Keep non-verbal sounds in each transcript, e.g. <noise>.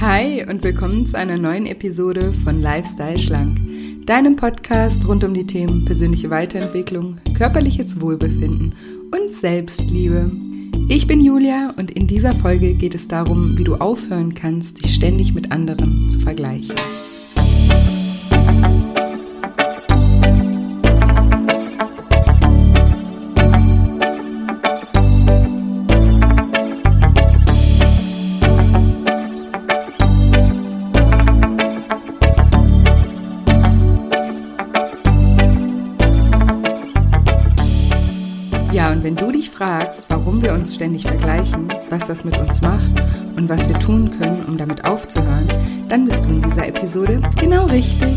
Hi und willkommen zu einer neuen Episode von Lifestyle Schlank, deinem Podcast rund um die Themen persönliche Weiterentwicklung, körperliches Wohlbefinden und Selbstliebe. Ich bin Julia und in dieser Folge geht es darum, wie du aufhören kannst, dich ständig mit anderen zu vergleichen. Fragst, warum wir uns ständig vergleichen, was das mit uns macht und was wir tun können, um damit aufzuhören, dann bist du in dieser Episode genau richtig.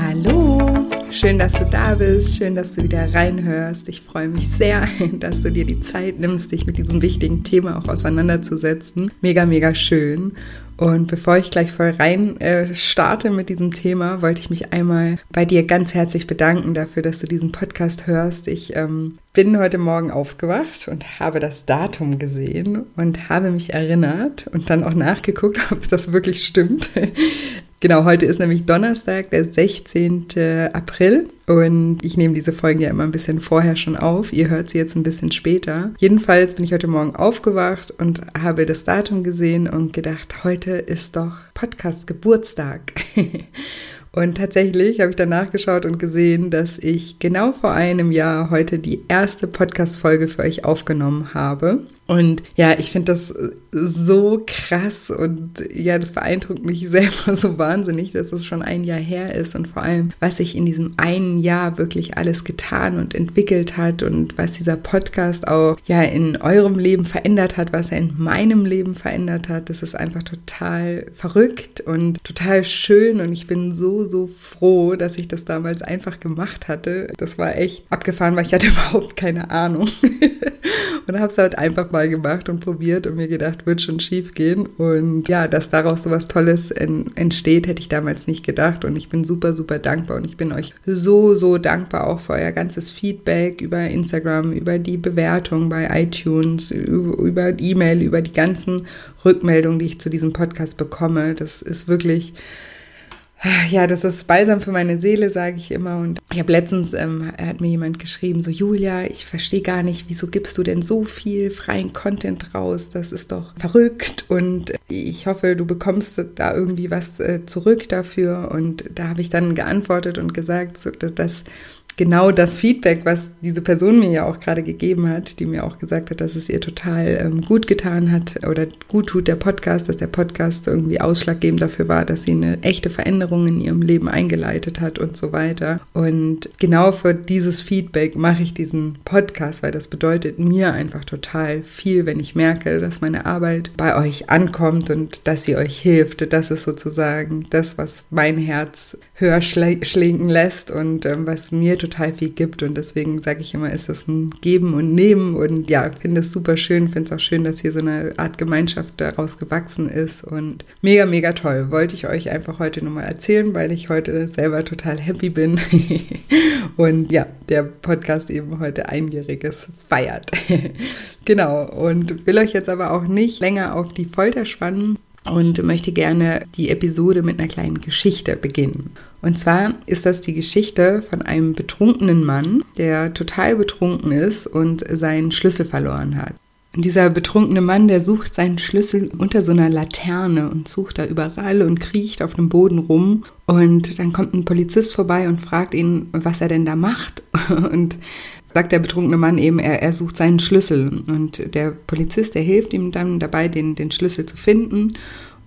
Hallo, Schön, dass du da bist, schön, dass du wieder reinhörst. Ich freue mich sehr, <laughs> dass du dir die Zeit nimmst, dich mit diesem wichtigen Thema auch auseinanderzusetzen. Mega, mega schön. Und bevor ich gleich voll rein äh, starte mit diesem Thema, wollte ich mich einmal bei dir ganz herzlich bedanken dafür, dass du diesen Podcast hörst. Ich ähm, bin heute Morgen aufgewacht und habe das Datum gesehen und habe mich erinnert und dann auch nachgeguckt, <laughs> ob das wirklich stimmt. Genau, heute ist nämlich Donnerstag, der 16. April. Und ich nehme diese Folgen ja immer ein bisschen vorher schon auf. Ihr hört sie jetzt ein bisschen später. Jedenfalls bin ich heute Morgen aufgewacht und habe das Datum gesehen und gedacht, heute ist doch Podcast Geburtstag. <laughs> Und tatsächlich habe ich dann nachgeschaut und gesehen, dass ich genau vor einem Jahr heute die erste Podcast-Folge für euch aufgenommen habe. Und ja, ich finde das so krass und ja, das beeindruckt mich selber <laughs> so wahnsinnig, dass es schon ein Jahr her ist und vor allem, was sich in diesem einen Jahr wirklich alles getan und entwickelt hat und was dieser Podcast auch ja in eurem Leben verändert hat, was er in meinem Leben verändert hat. Das ist einfach total verrückt und total schön und ich bin so, so froh, dass ich das damals einfach gemacht hatte. Das war echt abgefahren, weil ich hatte <laughs> überhaupt keine Ahnung <laughs> und habe es halt einfach mal mal gemacht und probiert und mir gedacht, wird schon schief gehen. Und ja, dass daraus so was Tolles entsteht, hätte ich damals nicht gedacht. Und ich bin super, super dankbar. Und ich bin euch so, so dankbar auch für euer ganzes Feedback über Instagram, über die Bewertung bei iTunes, über, über E-Mail, über die ganzen Rückmeldungen, die ich zu diesem Podcast bekomme. Das ist wirklich ja, das ist balsam für meine Seele, sage ich immer. Und ich habe letztens, ähm, hat mir jemand geschrieben, so Julia, ich verstehe gar nicht, wieso gibst du denn so viel freien Content raus? Das ist doch verrückt. Und ich hoffe, du bekommst da irgendwie was äh, zurück dafür. Und da habe ich dann geantwortet und gesagt, so, dass genau das Feedback, was diese Person mir ja auch gerade gegeben hat, die mir auch gesagt hat, dass es ihr total ähm, gut getan hat oder gut tut der Podcast, dass der Podcast irgendwie ausschlaggebend dafür war, dass sie eine echte Veränderung in ihrem Leben eingeleitet hat und so weiter. Und genau für dieses Feedback mache ich diesen Podcast, weil das bedeutet mir einfach total viel, wenn ich merke, dass meine Arbeit bei euch ankommt und dass sie euch hilft. Das ist sozusagen das, was mein Herz höher schlägen lässt und ähm, was mir total viel gibt. Und deswegen sage ich immer, ist das ein Geben und Nehmen. Und ja, finde es super schön. Finde es auch schön, dass hier so eine Art Gemeinschaft daraus gewachsen ist. Und mega, mega toll. Wollte ich euch einfach heute nochmal erzählen, weil ich heute selber total happy bin. <laughs> und ja, der Podcast eben heute einjähriges feiert. <laughs> genau. Und will euch jetzt aber auch nicht länger auf die Folter spannen und möchte gerne die Episode mit einer kleinen Geschichte beginnen. Und zwar ist das die Geschichte von einem betrunkenen Mann, der total betrunken ist und seinen Schlüssel verloren hat. Und dieser betrunkene Mann, der sucht seinen Schlüssel unter so einer Laterne und sucht da überall und kriecht auf dem Boden rum. Und dann kommt ein Polizist vorbei und fragt ihn, was er denn da macht. <laughs> Und sagt der betrunkene Mann eben, er, er sucht seinen Schlüssel. Und der Polizist, der hilft ihm dann dabei, den, den Schlüssel zu finden.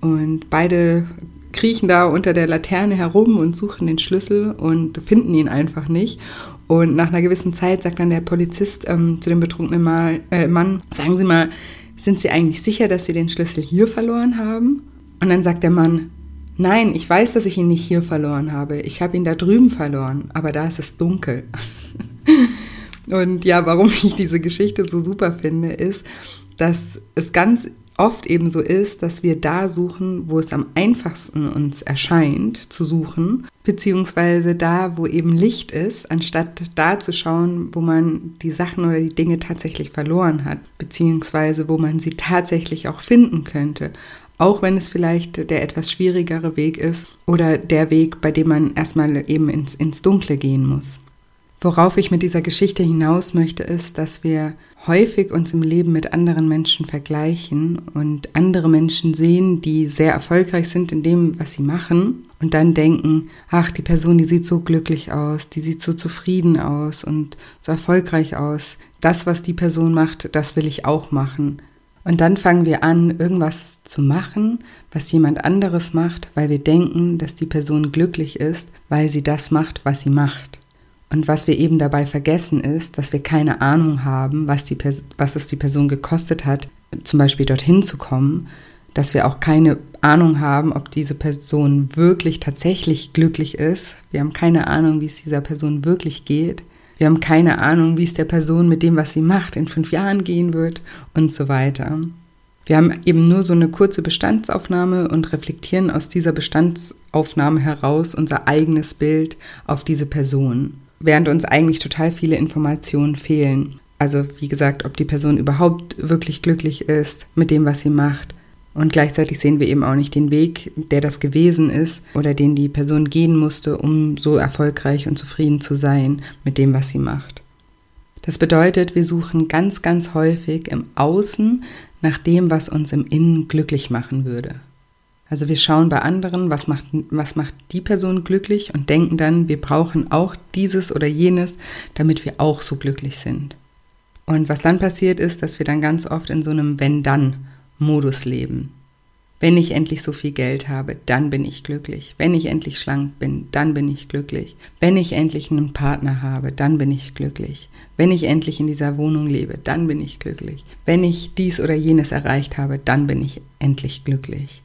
Und beide kriechen da unter der Laterne herum und suchen den Schlüssel und finden ihn einfach nicht. Und nach einer gewissen Zeit sagt dann der Polizist ähm, zu dem betrunkenen Mal, äh, Mann, sagen Sie mal, sind Sie eigentlich sicher, dass Sie den Schlüssel hier verloren haben? Und dann sagt der Mann, nein, ich weiß, dass ich ihn nicht hier verloren habe. Ich habe ihn da drüben verloren, aber da ist es dunkel. <laughs> Und ja, warum ich diese Geschichte so super finde, ist, dass es ganz oft eben so ist, dass wir da suchen, wo es am einfachsten uns erscheint zu suchen, beziehungsweise da, wo eben Licht ist, anstatt da zu schauen, wo man die Sachen oder die Dinge tatsächlich verloren hat, beziehungsweise wo man sie tatsächlich auch finden könnte. Auch wenn es vielleicht der etwas schwierigere Weg ist oder der Weg, bei dem man erstmal eben ins, ins Dunkle gehen muss. Worauf ich mit dieser Geschichte hinaus möchte, ist, dass wir häufig uns im Leben mit anderen Menschen vergleichen und andere Menschen sehen, die sehr erfolgreich sind in dem, was sie machen und dann denken, ach, die Person, die sieht so glücklich aus, die sieht so zufrieden aus und so erfolgreich aus. Das, was die Person macht, das will ich auch machen. Und dann fangen wir an, irgendwas zu machen, was jemand anderes macht, weil wir denken, dass die Person glücklich ist, weil sie das macht, was sie macht. Und was wir eben dabei vergessen ist, dass wir keine Ahnung haben, was, die, was es die Person gekostet hat, zum Beispiel dorthin zu kommen, dass wir auch keine Ahnung haben, ob diese Person wirklich tatsächlich glücklich ist. Wir haben keine Ahnung, wie es dieser Person wirklich geht. Wir haben keine Ahnung, wie es der Person mit dem, was sie macht, in fünf Jahren gehen wird und so weiter. Wir haben eben nur so eine kurze Bestandsaufnahme und reflektieren aus dieser Bestandsaufnahme heraus unser eigenes Bild auf diese Person während uns eigentlich total viele Informationen fehlen. Also wie gesagt, ob die Person überhaupt wirklich glücklich ist mit dem, was sie macht. Und gleichzeitig sehen wir eben auch nicht den Weg, der das gewesen ist oder den die Person gehen musste, um so erfolgreich und zufrieden zu sein mit dem, was sie macht. Das bedeutet, wir suchen ganz, ganz häufig im Außen nach dem, was uns im Innen glücklich machen würde. Also wir schauen bei anderen, was macht, was macht die Person glücklich und denken dann, wir brauchen auch dieses oder jenes, damit wir auch so glücklich sind. Und was dann passiert ist, dass wir dann ganz oft in so einem Wenn-Dann-Modus leben. Wenn ich endlich so viel Geld habe, dann bin ich glücklich. Wenn ich endlich schlank bin, dann bin ich glücklich. Wenn ich endlich einen Partner habe, dann bin ich glücklich. Wenn ich endlich in dieser Wohnung lebe, dann bin ich glücklich. Wenn ich dies oder jenes erreicht habe, dann bin ich endlich glücklich.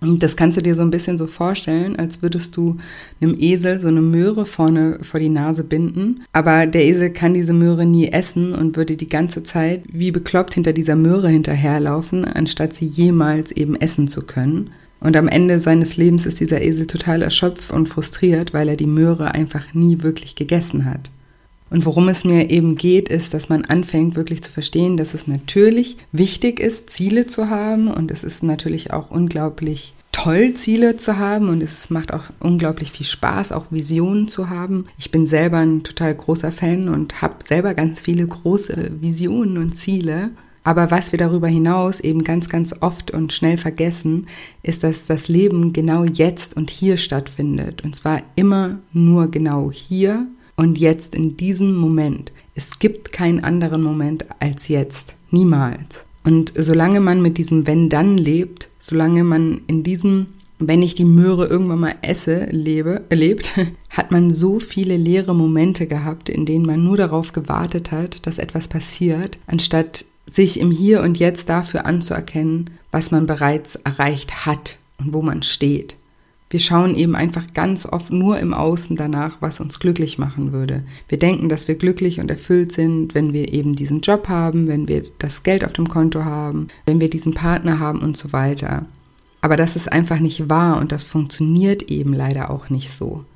Und das kannst du dir so ein bisschen so vorstellen, als würdest du einem Esel so eine Möhre vorne vor die Nase binden. Aber der Esel kann diese Möhre nie essen und würde die ganze Zeit wie bekloppt hinter dieser Möhre hinterherlaufen, anstatt sie jemals eben essen zu können. Und am Ende seines Lebens ist dieser Esel total erschöpft und frustriert, weil er die Möhre einfach nie wirklich gegessen hat. Und worum es mir eben geht, ist, dass man anfängt wirklich zu verstehen, dass es natürlich wichtig ist, Ziele zu haben und es ist natürlich auch unglaublich toll, Ziele zu haben und es macht auch unglaublich viel Spaß, auch Visionen zu haben. Ich bin selber ein total großer Fan und habe selber ganz viele große Visionen und Ziele. Aber was wir darüber hinaus eben ganz, ganz oft und schnell vergessen, ist, dass das Leben genau jetzt und hier stattfindet. Und zwar immer nur genau hier und jetzt in diesem Moment. Es gibt keinen anderen Moment als jetzt. Niemals. Und solange man mit diesem Wenn-Dann lebt, solange man in diesem wenn ich die Möhre irgendwann mal esse, lebe, lebt, <laughs> hat man so viele leere Momente gehabt, in denen man nur darauf gewartet hat, dass etwas passiert, anstatt sich im Hier und Jetzt dafür anzuerkennen, was man bereits erreicht hat und wo man steht. Wir schauen eben einfach ganz oft nur im Außen danach, was uns glücklich machen würde. Wir denken, dass wir glücklich und erfüllt sind, wenn wir eben diesen Job haben, wenn wir das Geld auf dem Konto haben, wenn wir diesen Partner haben und so weiter. Aber das ist einfach nicht wahr und das funktioniert eben leider auch nicht so.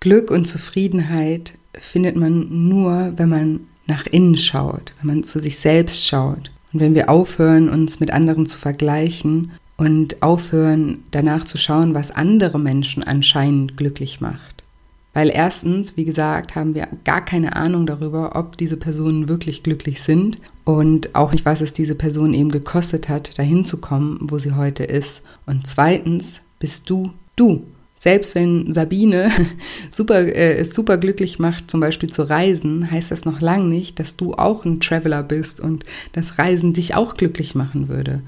Glück und Zufriedenheit findet man nur, wenn man nach innen schaut, wenn man zu sich selbst schaut und wenn wir aufhören, uns mit anderen zu vergleichen und aufhören, danach zu schauen, was andere Menschen anscheinend glücklich macht. Weil erstens, wie gesagt, haben wir gar keine Ahnung darüber, ob diese Personen wirklich glücklich sind und auch nicht, was es diese Person eben gekostet hat, dahin zu kommen, wo sie heute ist. Und zweitens bist du du. Selbst wenn Sabine <laughs> super, äh, es super glücklich macht, zum Beispiel zu reisen, heißt das noch lange nicht, dass du auch ein Traveler bist und das Reisen dich auch glücklich machen würde.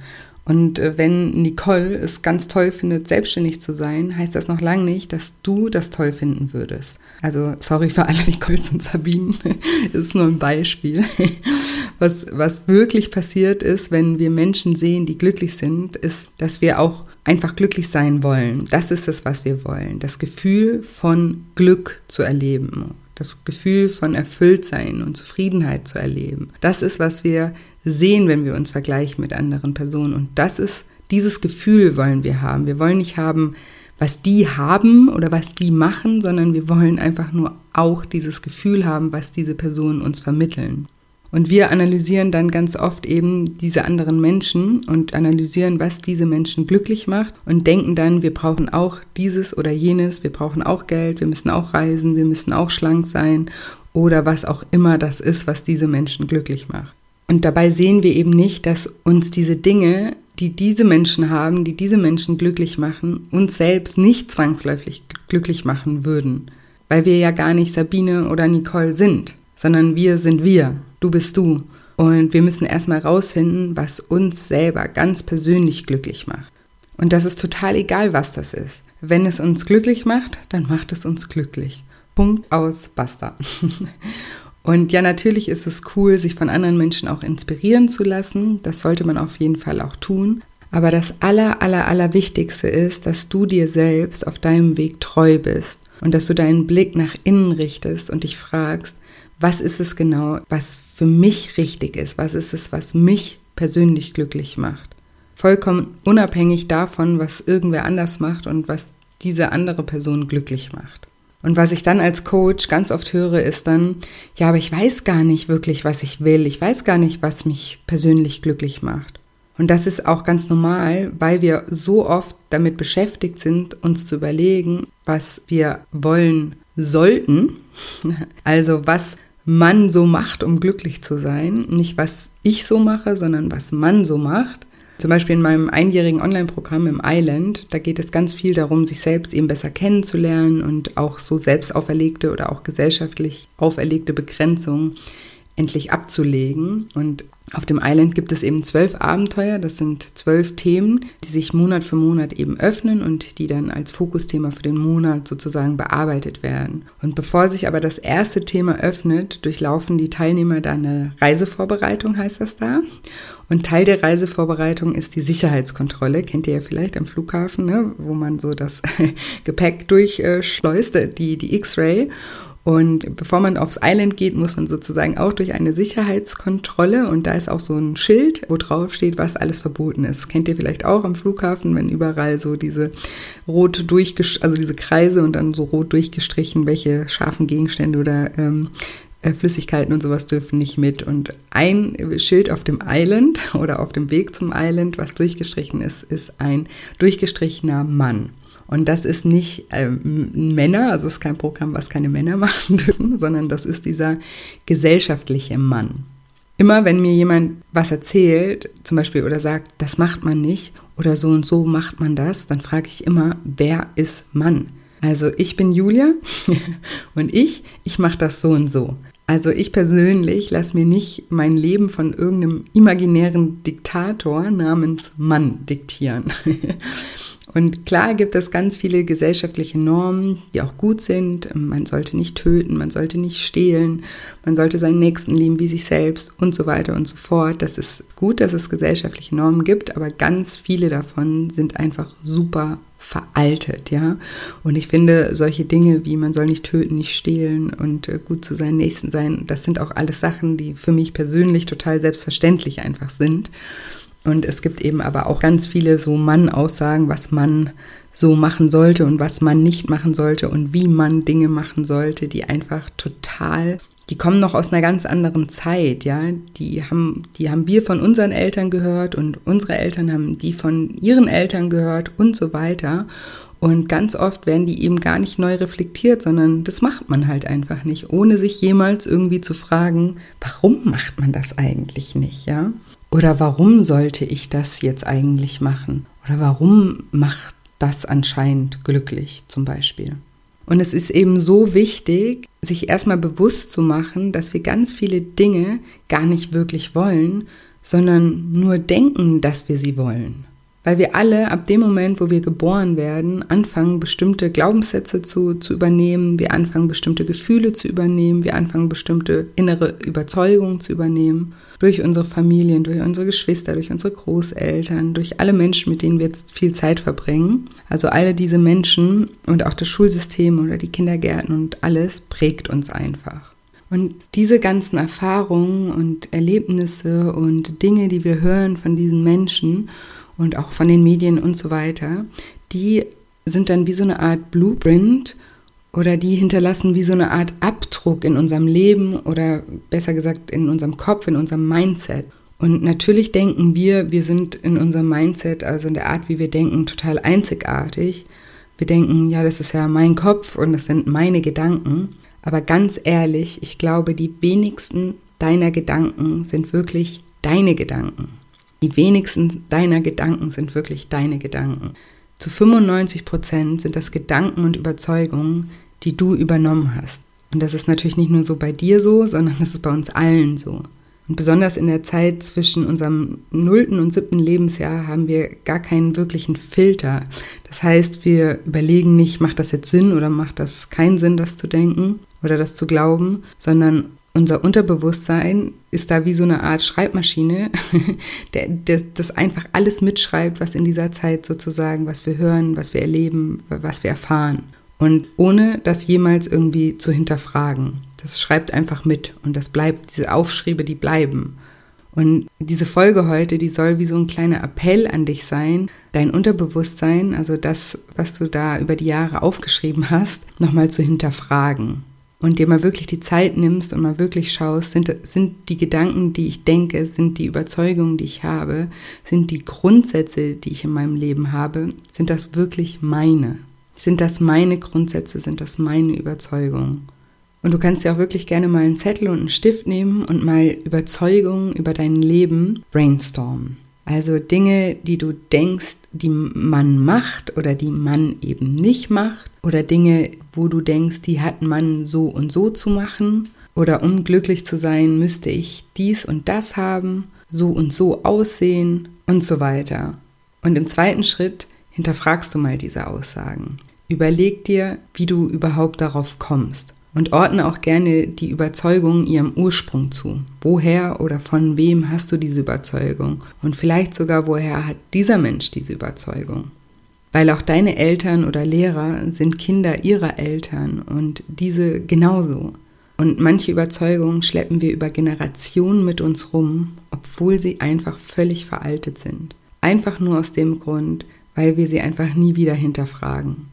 Und äh, wenn Nicole es ganz toll findet, selbstständig zu sein, heißt das noch lange nicht, dass du das toll finden würdest. Also sorry für alle <laughs> Nicoles und Sabinen, <laughs> ist nur ein Beispiel. <laughs> Was, was wirklich passiert ist, wenn wir Menschen sehen, die glücklich sind, ist, dass wir auch einfach glücklich sein wollen. Das ist es, was wir wollen. Das Gefühl von Glück zu erleben das Gefühl von Erfülltsein und Zufriedenheit zu erleben. Das ist, was wir sehen, wenn wir uns vergleichen mit anderen Personen. Und das ist, dieses Gefühl wollen wir haben. Wir wollen nicht haben, was die haben oder was die machen, sondern wir wollen einfach nur auch dieses Gefühl haben, was diese Personen uns vermitteln. Und wir analysieren dann ganz oft eben diese anderen Menschen und analysieren, was diese Menschen glücklich macht und denken dann, wir brauchen auch dieses oder jenes, wir brauchen auch Geld, wir müssen auch reisen, wir müssen auch schlank sein oder was auch immer das ist, was diese Menschen glücklich macht. Und dabei sehen wir eben nicht, dass uns diese Dinge, die diese Menschen haben, die diese Menschen glücklich machen, uns selbst nicht zwangsläufig glücklich machen würden, weil wir ja gar nicht Sabine oder Nicole sind, sondern wir sind wir du bist du. Und wir müssen erstmal rausfinden, was uns selber ganz persönlich glücklich macht. Und das ist total egal, was das ist. Wenn es uns glücklich macht, dann macht es uns glücklich. Punkt aus, basta. <laughs> Und ja, natürlich ist es cool, sich von anderen Menschen auch inspirieren zu lassen. Das sollte man auf jeden Fall auch tun. Aber das aller, aller, aller Wichtigste ist, dass du dir selbst auf deinem Weg treu bist und dass du deinen Blick nach innen richtest und dich fragst, was ist es genau, was für mich richtig ist, was ist es, was mich persönlich glücklich macht. Vollkommen unabhängig davon, was irgendwer anders macht und was diese andere Person glücklich macht. Und was ich dann als Coach ganz oft höre, ist dann, ja, aber ich weiß gar nicht wirklich, was ich will. Ich weiß gar nicht, was mich persönlich glücklich macht. Und das ist auch ganz normal, weil wir so oft damit beschäftigt sind, uns zu überlegen, was wir wollen sollten. <laughs> Also was man so macht, um glücklich zu sein. Nicht, was ich so mache, sondern was man so macht. Zum Beispiel in meinem einjährigen Online-Programm im Island, da geht es ganz viel darum, sich selbst eben besser kennenzulernen und auch so selbst auferlegte oder auch gesellschaftlich auferlegte Begrenzungen endlich abzulegen. Und auf dem Island gibt es eben zwölf Abenteuer, das sind zwölf Themen, die sich Monat für Monat eben öffnen und die dann als Fokusthema für den Monat sozusagen bearbeitet werden. Und bevor sich aber das erste Thema öffnet, durchlaufen die Teilnehmer da eine Reisevorbereitung, heißt das da. Und Teil der Reisevorbereitung ist die Sicherheitskontrolle, kennt ihr ja vielleicht am Flughafen, ne? wo man so das <laughs> Gepäck durchschleust, die, die X-Ray. Und bevor man aufs Island geht, muss man sozusagen auch durch eine Sicherheitskontrolle und da ist auch so ein Schild, wo drauf steht, was alles verboten ist. Kennt ihr vielleicht auch am Flughafen, wenn überall so diese rot durchgestrichen, also diese Kreise und dann so rot durchgestrichen, welche scharfen Gegenstände oder ähm, äh, Flüssigkeiten und sowas dürfen nicht mit. Und ein Schild auf dem Island <laughs> oder auf dem Weg zum Island, was durchgestrichen ist, ist ein durchgestrichener Mann. Und das ist nicht ähm, Männer, also es ist kein Programm, was keine Männer <laughs> machen dürfen, sondern das ist dieser gesellschaftliche Mann. Immer wenn mir jemand was erzählt, zum Beispiel oder sagt, das macht man nicht oder so und so macht man das, dann frage ich immer, wer ist Mann? Also ich bin Julia <laughs> und ich, ich mache das so und so. Also ich persönlich lasse mir nicht mein Leben von irgendeinem imaginären Diktator namens Mann diktieren. <laughs> Und klar gibt es ganz viele gesellschaftliche Normen, die auch gut sind. Man sollte nicht töten, man sollte nicht stehlen, man sollte seinen Nächsten lieben wie sich selbst und so weiter und so fort. Das ist gut, dass es gesellschaftliche Normen gibt, aber ganz viele davon sind einfach super veraltet, ja. Und ich finde, solche Dinge wie man soll nicht töten, nicht stehlen und äh, gut zu seinen Nächsten sein, das sind auch alles Sachen, die für mich persönlich total selbstverständlich einfach sind. Und es gibt eben aber auch ganz viele so Mann-Aussagen, was man so machen sollte und was man nicht machen sollte und wie man Dinge machen sollte, die einfach total, die kommen noch aus einer ganz anderen Zeit, ja. Die haben, die haben wir von unseren Eltern gehört und unsere Eltern haben die von ihren Eltern gehört und so weiter. Und ganz oft werden die eben gar nicht neu reflektiert, sondern das macht man halt einfach nicht, ohne sich jemals irgendwie zu fragen, warum macht man das eigentlich nicht, ja? Oder warum sollte ich das jetzt eigentlich machen? Oder warum macht das anscheinend glücklich zum Beispiel? Und es ist eben so wichtig, sich erstmal bewusst zu machen, dass wir ganz viele Dinge gar nicht wirklich wollen, sondern nur denken, dass wir sie wollen. Weil wir alle ab dem Moment, wo wir geboren werden, anfangen, bestimmte Glaubenssätze zu, zu übernehmen, wir anfangen, bestimmte Gefühle zu übernehmen, wir anfangen, bestimmte innere Überzeugungen zu übernehmen. Durch unsere Familien, durch unsere Geschwister, durch unsere Großeltern, durch alle Menschen, mit denen wir jetzt viel Zeit verbringen. Also alle diese Menschen und auch das Schulsystem oder die Kindergärten und alles prägt uns einfach. Und diese ganzen Erfahrungen und Erlebnisse und Dinge, die wir hören von diesen Menschen und auch von den Medien und so weiter, die sind dann wie so eine Art Blueprint oder die hinterlassen wie so eine Art Abdruck in unserem Leben oder besser gesagt in unserem Kopf, in unserem Mindset. Und natürlich denken wir, wir sind in unserem Mindset, also in der Art, wie wir denken, total einzigartig. Wir denken, ja, das ist ja mein Kopf und das sind meine Gedanken. Aber ganz ehrlich, ich glaube, die wenigsten deiner Gedanken sind wirklich deine Gedanken. Die wenigsten deiner Gedanken sind wirklich deine Gedanken. Zu 95 Prozent sind das Gedanken und Überzeugungen, die du übernommen hast. Und das ist natürlich nicht nur so bei dir so, sondern das ist bei uns allen so. Und besonders in der Zeit zwischen unserem nullten und siebten Lebensjahr haben wir gar keinen wirklichen Filter. Das heißt, wir überlegen nicht, macht das jetzt Sinn oder macht das keinen Sinn, das zu denken oder das zu glauben, sondern unser Unterbewusstsein ist da wie so eine Art Schreibmaschine, <laughs> der, der, das einfach alles mitschreibt, was in dieser Zeit sozusagen, was wir hören, was wir erleben, was wir erfahren. Und ohne das jemals irgendwie zu hinterfragen. Das schreibt einfach mit und das bleibt, diese Aufschriebe, die bleiben. Und diese Folge heute, die soll wie so ein kleiner Appell an dich sein, dein Unterbewusstsein, also das, was du da über die Jahre aufgeschrieben hast, nochmal zu hinterfragen. Und dir mal wirklich die Zeit nimmst und mal wirklich schaust, sind, sind die Gedanken, die ich denke, sind die Überzeugungen, die ich habe, sind die Grundsätze, die ich in meinem Leben habe, sind das wirklich meine? Sind das meine Grundsätze, sind das meine Überzeugungen? Und du kannst dir auch wirklich gerne mal einen Zettel und einen Stift nehmen und mal Überzeugungen über dein Leben brainstormen. Also Dinge, die du denkst, die man macht oder die man eben nicht macht. Oder Dinge, wo du denkst, die hat man so und so zu machen. Oder um glücklich zu sein, müsste ich dies und das haben, so und so aussehen und so weiter. Und im zweiten Schritt hinterfragst du mal diese Aussagen. Überleg dir, wie du überhaupt darauf kommst und ordne auch gerne die Überzeugung ihrem Ursprung zu. Woher oder von wem hast du diese Überzeugung? Und vielleicht sogar, woher hat dieser Mensch diese Überzeugung? Weil auch deine Eltern oder Lehrer sind Kinder ihrer Eltern und diese genauso. Und manche Überzeugungen schleppen wir über Generationen mit uns rum, obwohl sie einfach völlig veraltet sind. Einfach nur aus dem Grund, weil wir sie einfach nie wieder hinterfragen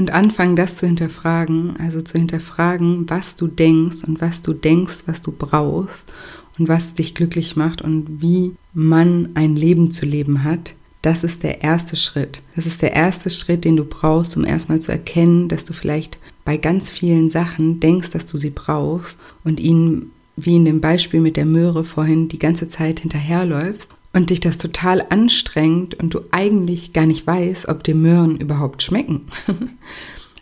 und anfangen, das zu hinterfragen, also zu hinterfragen, was du denkst und was du denkst, was du brauchst und was dich glücklich macht und wie man ein Leben zu leben hat, das ist der erste Schritt. Das ist der erste Schritt, den du brauchst, um erstmal zu erkennen, dass du vielleicht bei ganz vielen Sachen denkst, dass du sie brauchst und ihnen, wie in dem Beispiel mit der Möhre vorhin, die ganze Zeit hinterherläufst und dich das total anstrengt und du eigentlich gar nicht weißt, ob dir Möhren überhaupt schmecken. <laughs>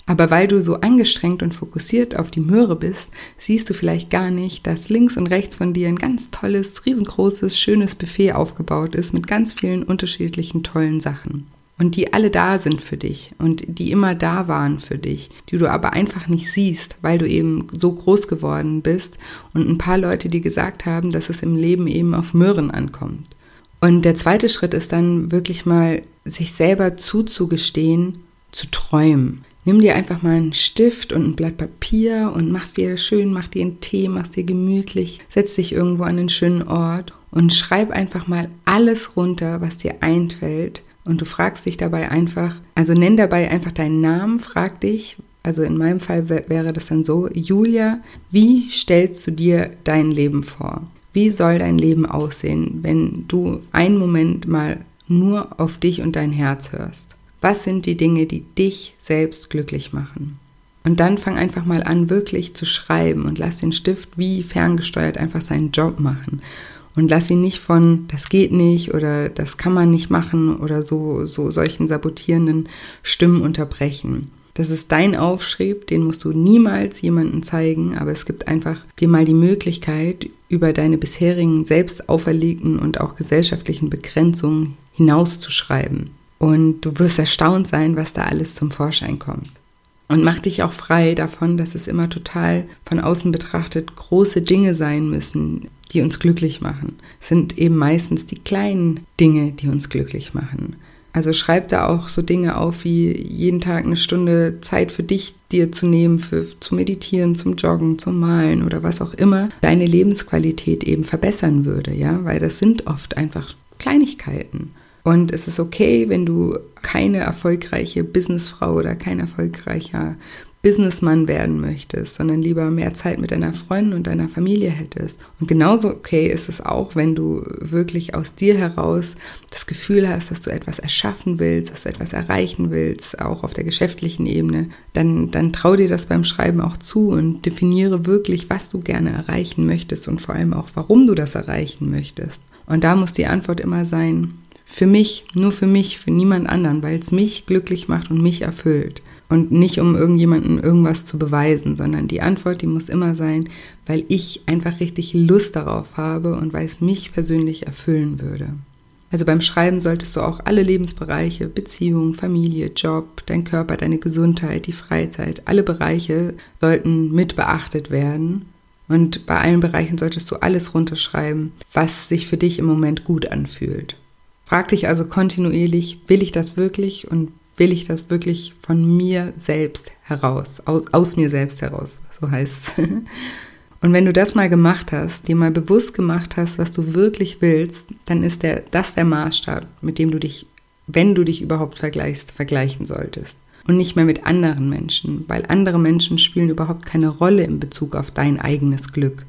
Aber weil du so angestrengt und fokussiert auf die Möhre bist, siehst du vielleicht gar nicht, dass links und rechts von dir ein ganz tolles, riesengroßes, schönes Buffet aufgebaut ist mit ganz vielen unterschiedlichen tollen Sachen. Und die alle da sind für dich und die immer da waren für dich, die du aber einfach nicht siehst, weil du eben so groß geworden bist und ein paar Leute, die gesagt haben, dass es im Leben eben auf Möhren ankommt. Und der zweite Schritt ist dann wirklich mal, sich selber zuzugestehen, zu träumen. Nimm dir einfach mal einen Stift und ein Blatt Papier und mach dir schön, mach dir einen Tee, mach dir gemütlich, setz dich irgendwo an einen schönen Ort und schreib einfach mal alles runter, was dir einfällt. Und du fragst dich dabei einfach, also nenn dabei einfach deinen Namen, frag dich, also in meinem Fall wäre das dann so, Julia, wie stellst du dir dein Leben vor? Wie soll dein Leben aussehen, wenn du einen Moment mal nur auf dich und dein Herz hörst? Was sind die Dinge, die dich selbst glücklich machen? Und dann fang einfach mal an, wirklich zu schreiben und lass den Stift wie ferngesteuert einfach seinen Job machen. Und lass ihn nicht von, das geht nicht oder das kann man nicht machen oder so, so solchen sabotierenden Stimmen unterbrechen. Das ist dein Aufschrieb, den musst du niemals jemandem zeigen, aber es gibt einfach dir mal die Möglichkeit, über deine bisherigen selbst auferlegten und auch gesellschaftlichen Begrenzungen hinauszuschreiben. Und du wirst erstaunt sein, was da alles zum Vorschein kommt. Und mach dich auch frei davon, dass es immer total von außen betrachtet große Dinge sein müssen, die uns glücklich machen. Es sind eben meistens die kleinen Dinge, die uns glücklich machen. Also schreib da auch so Dinge auf wie jeden Tag eine Stunde Zeit für dich dir zu nehmen, für, zu meditieren, zum Joggen, zum Malen oder was auch immer deine Lebensqualität eben verbessern würde, ja, weil das sind oft einfach Kleinigkeiten. Und es ist okay, wenn du keine erfolgreiche Businessfrau oder kein erfolgreicher Businessmann werden möchtest, sondern lieber mehr Zeit mit deiner Freundin und deiner Familie hättest. Und genauso okay ist es auch, wenn du wirklich aus dir heraus das Gefühl hast, dass du etwas erschaffen willst, dass du etwas erreichen willst, auch auf der geschäftlichen Ebene, dann, dann trau dir das beim Schreiben auch zu und definiere wirklich, was du gerne erreichen möchtest und vor allem auch, warum du das erreichen möchtest. Und da muss die Antwort immer sein, für mich, nur für mich, für niemand anderen, weil es mich glücklich macht und mich erfüllt. Und nicht, um irgendjemandem irgendwas zu beweisen, sondern die Antwort, die muss immer sein, weil ich einfach richtig Lust darauf habe und weil es mich persönlich erfüllen würde. Also beim Schreiben solltest du auch alle Lebensbereiche, Beziehung, Familie, Job, dein Körper, deine Gesundheit, die Freizeit, alle Bereiche sollten mit beachtet werden. Und bei allen Bereichen solltest du alles runterschreiben, was sich für dich im Moment gut anfühlt. Frag dich also kontinuierlich, will ich das wirklich und will ich das wirklich von mir selbst heraus, aus, aus mir selbst heraus, so heißt es. <laughs> Und wenn du das mal gemacht hast, dir mal bewusst gemacht hast, was du wirklich willst, dann ist der, das der Maßstab, mit dem du dich, wenn du dich überhaupt vergleichst, vergleichen solltest. Und nicht mehr mit anderen Menschen, weil andere Menschen spielen überhaupt keine Rolle in Bezug auf dein eigenes Glück.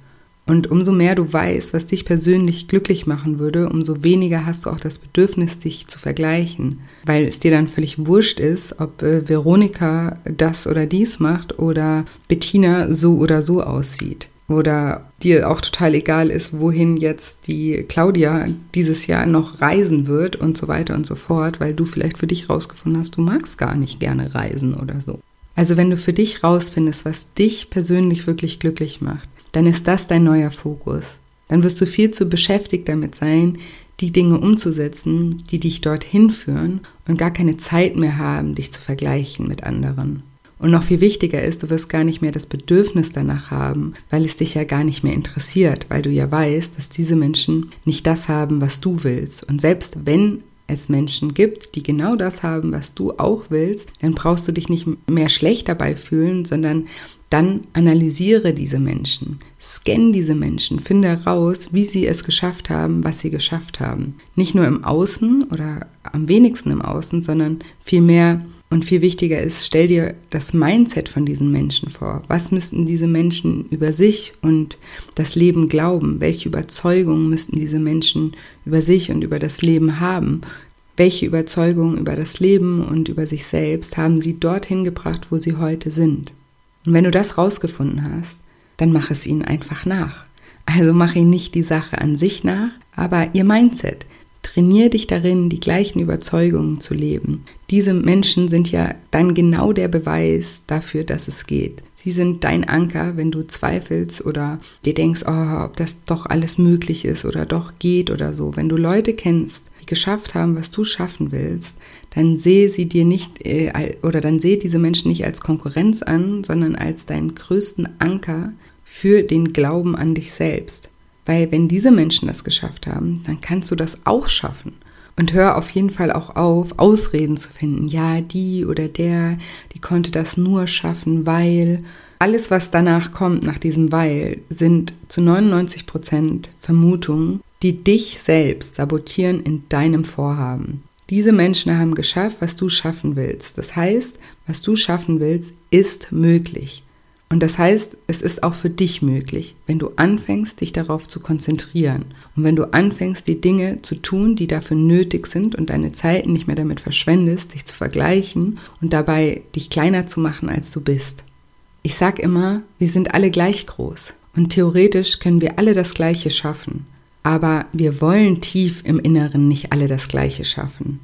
Und umso mehr du weißt, was dich persönlich glücklich machen würde, umso weniger hast du auch das Bedürfnis, dich zu vergleichen, weil es dir dann völlig wurscht ist, ob äh, Veronika das oder dies macht oder Bettina so oder so aussieht. Oder dir auch total egal ist, wohin jetzt die Claudia dieses Jahr noch reisen wird und so weiter und so fort, weil du vielleicht für dich rausgefunden hast, du magst gar nicht gerne reisen oder so. Also wenn du für dich rausfindest, was dich persönlich wirklich glücklich macht, dann ist das dein neuer Fokus. Dann wirst du viel zu beschäftigt damit sein, die Dinge umzusetzen, die dich dorthin führen und gar keine Zeit mehr haben, dich zu vergleichen mit anderen. Und noch viel wichtiger ist, du wirst gar nicht mehr das Bedürfnis danach haben, weil es dich ja gar nicht mehr interessiert, weil du ja weißt, dass diese Menschen nicht das haben, was du willst. Und selbst wenn es Menschen gibt, die genau das haben, was du auch willst, dann brauchst du dich nicht mehr schlecht dabei fühlen, sondern dann analysiere diese Menschen, scanne diese Menschen, finde heraus, wie sie es geschafft haben, was sie geschafft haben. Nicht nur im Außen oder am wenigsten im Außen, sondern vielmehr und viel wichtiger ist, stell dir das Mindset von diesen Menschen vor. Was müssten diese Menschen über sich und das Leben glauben? Welche Überzeugungen müssten diese Menschen über sich und über das Leben haben? Welche Überzeugungen über das Leben und über sich selbst haben sie dorthin gebracht, wo sie heute sind? Und wenn du das rausgefunden hast, dann mach es ihnen einfach nach. Also mach ihnen nicht die Sache an sich nach, aber ihr Mindset. Trainier dich darin, die gleichen Überzeugungen zu leben. Diese Menschen sind ja dann genau der Beweis dafür, dass es geht. Sie sind dein Anker, wenn du zweifelst oder dir denkst, oh, ob das doch alles möglich ist oder doch geht oder so. Wenn du Leute kennst, die geschafft haben, was du schaffen willst, dann sehe sie dir nicht äh, oder dann sehe diese Menschen nicht als Konkurrenz an, sondern als deinen größten Anker für den Glauben an dich selbst. Weil wenn diese Menschen das geschafft haben, dann kannst du das auch schaffen. Und hör auf jeden Fall auch auf, Ausreden zu finden. Ja, die oder der, die konnte das nur schaffen, weil alles, was danach kommt, nach diesem Weil, sind zu 99 Prozent Vermutungen, die dich selbst sabotieren in deinem Vorhaben. Diese Menschen haben geschafft, was du schaffen willst. Das heißt, was du schaffen willst, ist möglich. Und das heißt, es ist auch für dich möglich, wenn du anfängst, dich darauf zu konzentrieren und wenn du anfängst, die Dinge zu tun, die dafür nötig sind und deine Zeit nicht mehr damit verschwendest, dich zu vergleichen und dabei dich kleiner zu machen, als du bist. Ich sag immer, wir sind alle gleich groß und theoretisch können wir alle das Gleiche schaffen. Aber wir wollen tief im Inneren nicht alle das Gleiche schaffen.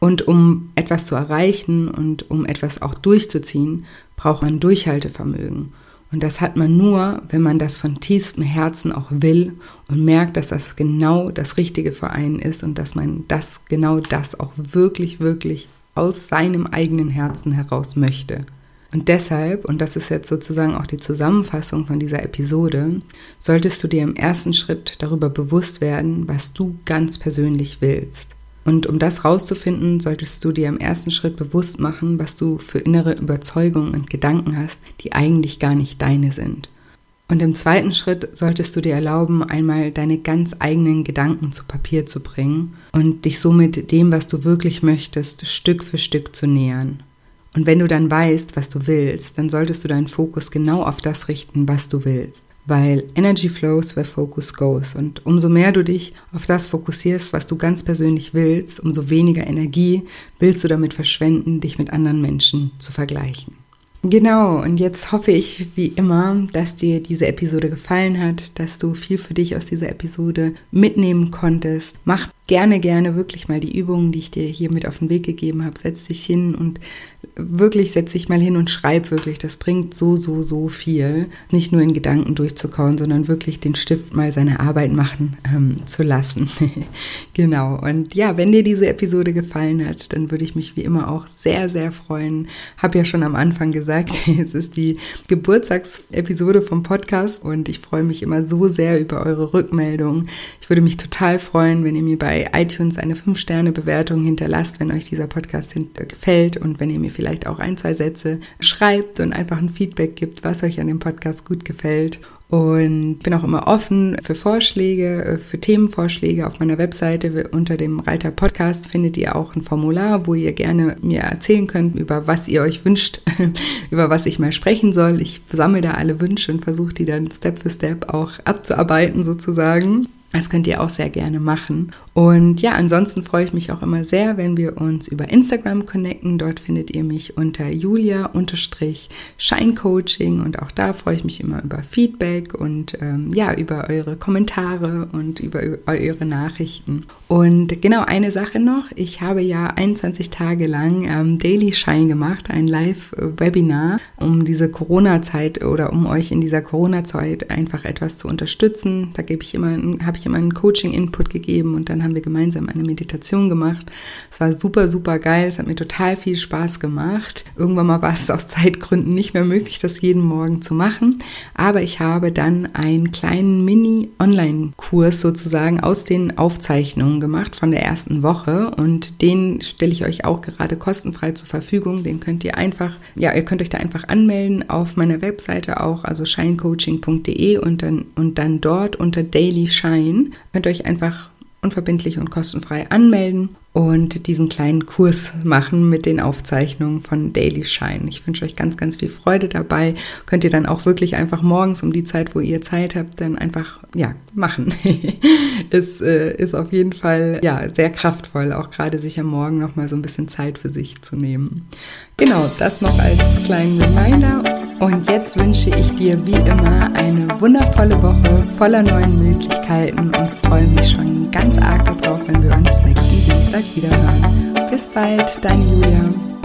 Und um etwas zu erreichen und um etwas auch durchzuziehen, braucht man Durchhaltevermögen. Und das hat man nur, wenn man das von tiefstem Herzen auch will und merkt, dass das genau das Richtige für einen ist und dass man das genau das auch wirklich, wirklich aus seinem eigenen Herzen heraus möchte. Und deshalb, und das ist jetzt sozusagen auch die Zusammenfassung von dieser Episode, solltest du dir im ersten Schritt darüber bewusst werden, was du ganz persönlich willst. Und um das rauszufinden, solltest du dir im ersten Schritt bewusst machen, was du für innere Überzeugungen und Gedanken hast, die eigentlich gar nicht deine sind. Und im zweiten Schritt solltest du dir erlauben, einmal deine ganz eigenen Gedanken zu Papier zu bringen und dich somit dem, was du wirklich möchtest, Stück für Stück zu nähern. Und wenn du dann weißt, was du willst, dann solltest du deinen Fokus genau auf das richten, was du willst. Weil Energy flows where focus goes. Und umso mehr du dich auf das fokussierst, was du ganz persönlich willst, umso weniger Energie willst du damit verschwenden, dich mit anderen Menschen zu vergleichen. Genau, und jetzt hoffe ich wie immer, dass dir diese Episode gefallen hat, dass du viel für dich aus dieser Episode mitnehmen konntest. Mach gerne, gerne wirklich mal die Übungen, die ich dir hier mit auf den Weg gegeben habe. Setz dich hin und wirklich setz dich mal hin und schreib wirklich. Das bringt so, so, so viel. Nicht nur in Gedanken durchzukauen, sondern wirklich den Stift mal seine Arbeit machen ähm, zu lassen. <laughs> genau. Und ja, wenn dir diese Episode gefallen hat, dann würde ich mich wie immer auch sehr, sehr freuen. Hab ja schon am Anfang gesagt, <laughs> es ist die Geburtstagsepisode vom Podcast und ich freue mich immer so sehr über eure Rückmeldungen. Ich würde mich total freuen, wenn ihr mir bei bei iTunes eine 5-Sterne-Bewertung hinterlasst, wenn euch dieser Podcast gefällt und wenn ihr mir vielleicht auch ein, zwei Sätze schreibt und einfach ein Feedback gibt, was euch an dem Podcast gut gefällt. Und bin auch immer offen für Vorschläge, äh, für Themenvorschläge. Auf meiner Webseite unter dem Reiter Podcast findet ihr auch ein Formular, wo ihr gerne mir erzählen könnt, über was ihr euch wünscht, <laughs> über was ich mal sprechen soll. Ich sammle da alle Wünsche und versuche die dann Step für Step auch abzuarbeiten sozusagen. Das könnt ihr auch sehr gerne machen. Und ja, ansonsten freue ich mich auch immer sehr, wenn wir uns über Instagram connecten. Dort findet ihr mich unter julia-scheincoaching und auch da freue ich mich immer über Feedback und ähm, ja, über eure Kommentare und über, eure Nachrichten. Und genau eine Sache noch, ich habe ja 21 Tage lang ähm, Daily Shine gemacht, ein Live-Webinar, um diese Corona-Zeit oder um euch in dieser Corona-Zeit einfach etwas zu unterstützen. Da gebe ich immer, habe ich immer einen Coaching-Input gegeben und dann haben wir gemeinsam eine Meditation gemacht. Es war super, super geil. Es hat mir total viel Spaß gemacht. Irgendwann mal war es aus Zeitgründen nicht mehr möglich, das jeden Morgen zu machen. Aber ich habe dann einen kleinen Mini-Online-Kurs sozusagen aus den Aufzeichnungen gemacht von der ersten Woche. Und den stelle ich euch auch gerade kostenfrei zur Verfügung. Den könnt ihr einfach, ja, ihr könnt euch da einfach anmelden auf meiner Webseite auch, also shinecoaching.de und dann, und dann dort unter Daily Shine könnt ihr euch einfach unverbindlich und kostenfrei anmelden und diesen kleinen Kurs machen mit den Aufzeichnungen von Daily Shine. Ich wünsche euch ganz, ganz viel Freude dabei. Könnt ihr dann auch wirklich einfach morgens um die Zeit, wo ihr Zeit habt, dann einfach, ja, machen. <laughs> es äh, ist auf jeden Fall, ja, sehr kraftvoll, auch gerade sich am Morgen nochmal so ein bisschen Zeit für sich zu nehmen. Genau, das noch als kleinen Reminder. Und jetzt wünsche ich dir wie immer eine wundervolle Woche voller neuen Möglichkeiten und freue mich schon ganz arg darauf, wenn wir uns nächsten Dienstag wieder hören. Bis bald, deine Julia.